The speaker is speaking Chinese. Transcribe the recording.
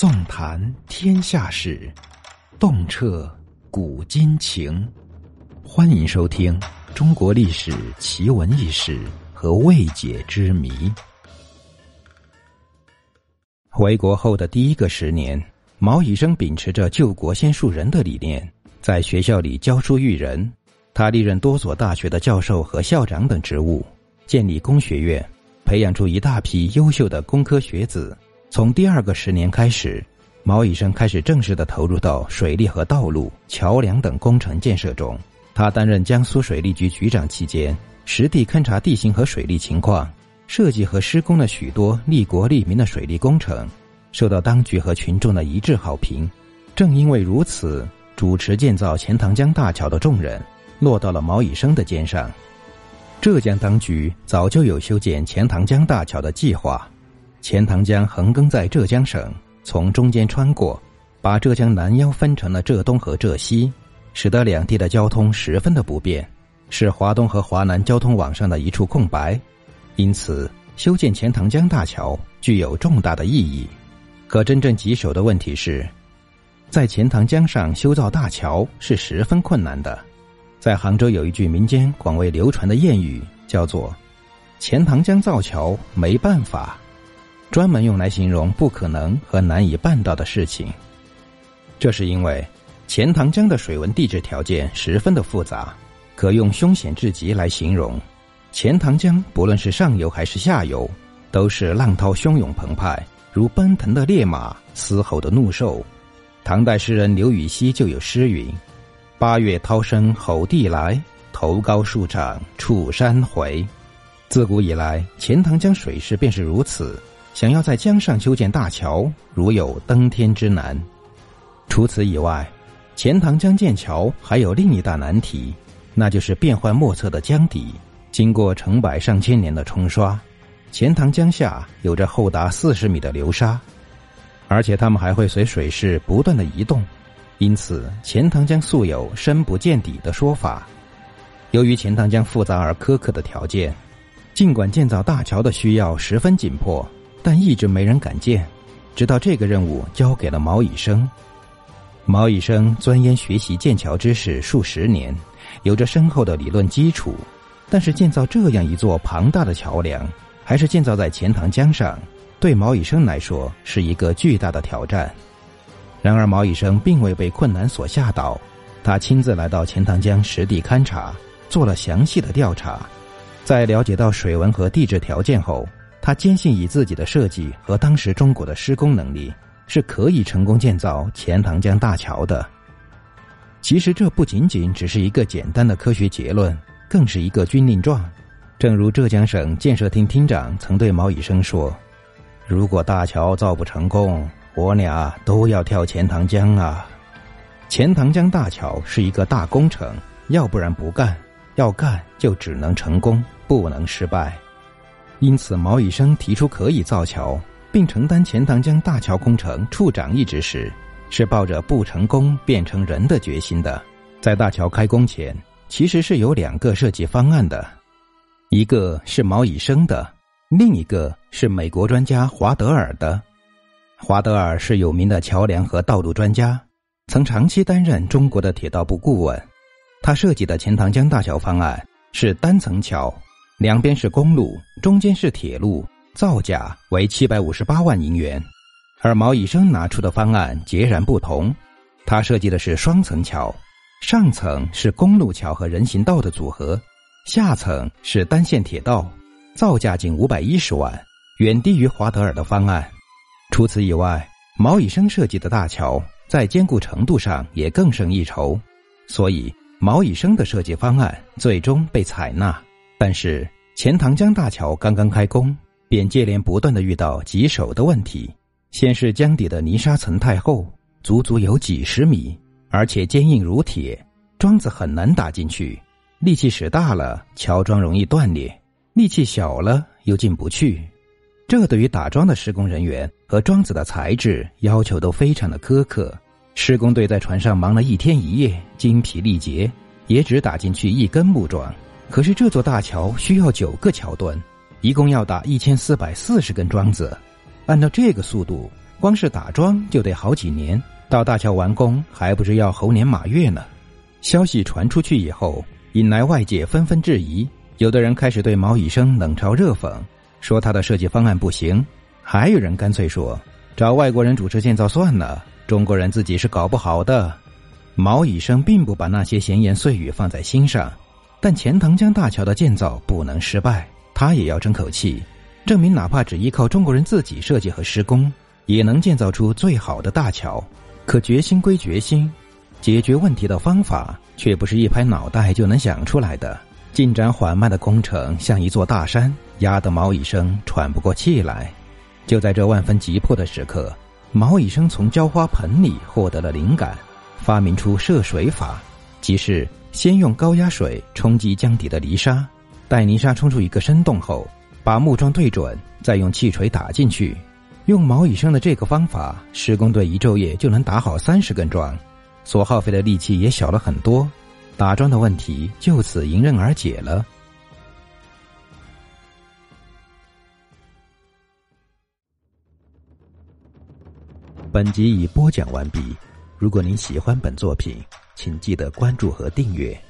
纵谈天下事，洞彻古今情。欢迎收听《中国历史奇闻异事和未解之谜》。回国后的第一个十年，毛以生秉持着救国先树人的理念，在学校里教书育人。他历任多所大学的教授和校长等职务，建立工学院，培养出一大批优秀的工科学子。从第二个十年开始，毛以生开始正式的投入到水利和道路、桥梁等工程建设中。他担任江苏水利局局长期间，实地勘察地形和水利情况，设计和施工了许多利国利民的水利工程，受到当局和群众的一致好评。正因为如此，主持建造钱塘江大桥的重任落到了毛以生的肩上。浙江当局早就有修建钱塘江大桥的计划。钱塘江横亘在浙江省，从中间穿过，把浙江南腰分成了浙东和浙西，使得两地的交通十分的不便，是华东和华南交通网上的一处空白。因此，修建钱塘江大桥具有重大的意义。可真正棘手的问题是，在钱塘江上修造大桥是十分困难的。在杭州有一句民间广为流传的谚语，叫做“钱塘江造桥没办法”。专门用来形容不可能和难以办到的事情。这是因为钱塘江的水文地质条件十分的复杂，可用凶险至极来形容。钱塘江不论是上游还是下游，都是浪涛汹涌澎湃，如奔腾的烈马，嘶吼的怒兽。唐代诗人刘禹锡就有诗云：“八月涛声吼地来，头高数丈触山回。”自古以来，钱塘江水势便是如此。想要在江上修建大桥，如有登天之难。除此以外，钱塘江建桥还有另一大难题，那就是变幻莫测的江底。经过成百上千年的冲刷，钱塘江下有着厚达四十米的流沙，而且它们还会随水势不断的移动，因此钱塘江素有“深不见底”的说法。由于钱塘江复杂而苛刻的条件，尽管建造大桥的需要十分紧迫。但一直没人敢建，直到这个任务交给了毛以生。毛以生钻研学习建桥知识数十年，有着深厚的理论基础。但是建造这样一座庞大的桥梁，还是建造在钱塘江上，对毛以生来说是一个巨大的挑战。然而毛以生并未被困难所吓倒，他亲自来到钱塘江实地勘察，做了详细的调查。在了解到水文和地质条件后，他坚信以自己的设计和当时中国的施工能力，是可以成功建造钱塘江大桥的。其实这不仅仅只是一个简单的科学结论，更是一个军令状。正如浙江省建设厅厅长曾对毛以生说：“如果大桥造不成功，我俩都要跳钱塘江啊！”钱塘江大桥是一个大工程，要不然不干，要干就只能成功，不能失败。因此，毛以生提出可以造桥，并承担钱塘江大桥工程处长一职时，是抱着不成功变成人的决心的。在大桥开工前，其实是有两个设计方案的，一个是毛以生的，另一个是美国专家华德尔的。华德尔是有名的桥梁和道路专家，曾长期担任中国的铁道部顾问。他设计的钱塘江大桥方案是单层桥。两边是公路，中间是铁路，造价为七百五十八万银元。而毛以生拿出的方案截然不同，他设计的是双层桥，上层是公路桥和人行道的组合，下层是单线铁道，造价仅五百一十万，远低于华德尔的方案。除此以外，毛以生设计的大桥在坚固程度上也更胜一筹，所以毛以生的设计方案最终被采纳。但是钱塘江大桥刚刚开工，便接连不断的遇到棘手的问题。先是江底的泥沙层太厚，足足有几十米，而且坚硬如铁，桩子很难打进去。力气使大了，桥桩容易断裂；力气小了，又进不去。这对于打桩的施工人员和桩子的材质要求都非常的苛刻。施工队在船上忙了一天一夜，精疲力竭，也只打进去一根木桩。可是这座大桥需要九个桥墩，一共要打一千四百四十根桩子。按照这个速度，光是打桩就得好几年，到大桥完工还不知要猴年马月呢。消息传出去以后，引来外界纷纷质疑，有的人开始对毛以生冷嘲热讽，说他的设计方案不行；还有人干脆说找外国人主持建造算了，中国人自己是搞不好的。毛以生并不把那些闲言碎语放在心上，但钱塘江大桥的建造不能失败，他也要争口气，证明哪怕只依靠中国人自己设计和施工，也能建造出最好的大桥。可决心归决心，解决问题的方法却不是一拍脑袋就能想出来的。进展缓慢的工程像一座大山，压得毛以生喘不过气来。就在这万分急迫的时刻，毛以生从浇花盆里获得了灵感。发明出涉水法，即是先用高压水冲击江底的泥沙，待泥沙冲出一个深洞后，把木桩对准，再用气锤打进去。用毛以生的这个方法，施工队一昼夜就能打好三十根桩，所耗费的力气也小了很多，打桩的问题就此迎刃而解了。本集已播讲完毕。如果您喜欢本作品，请记得关注和订阅。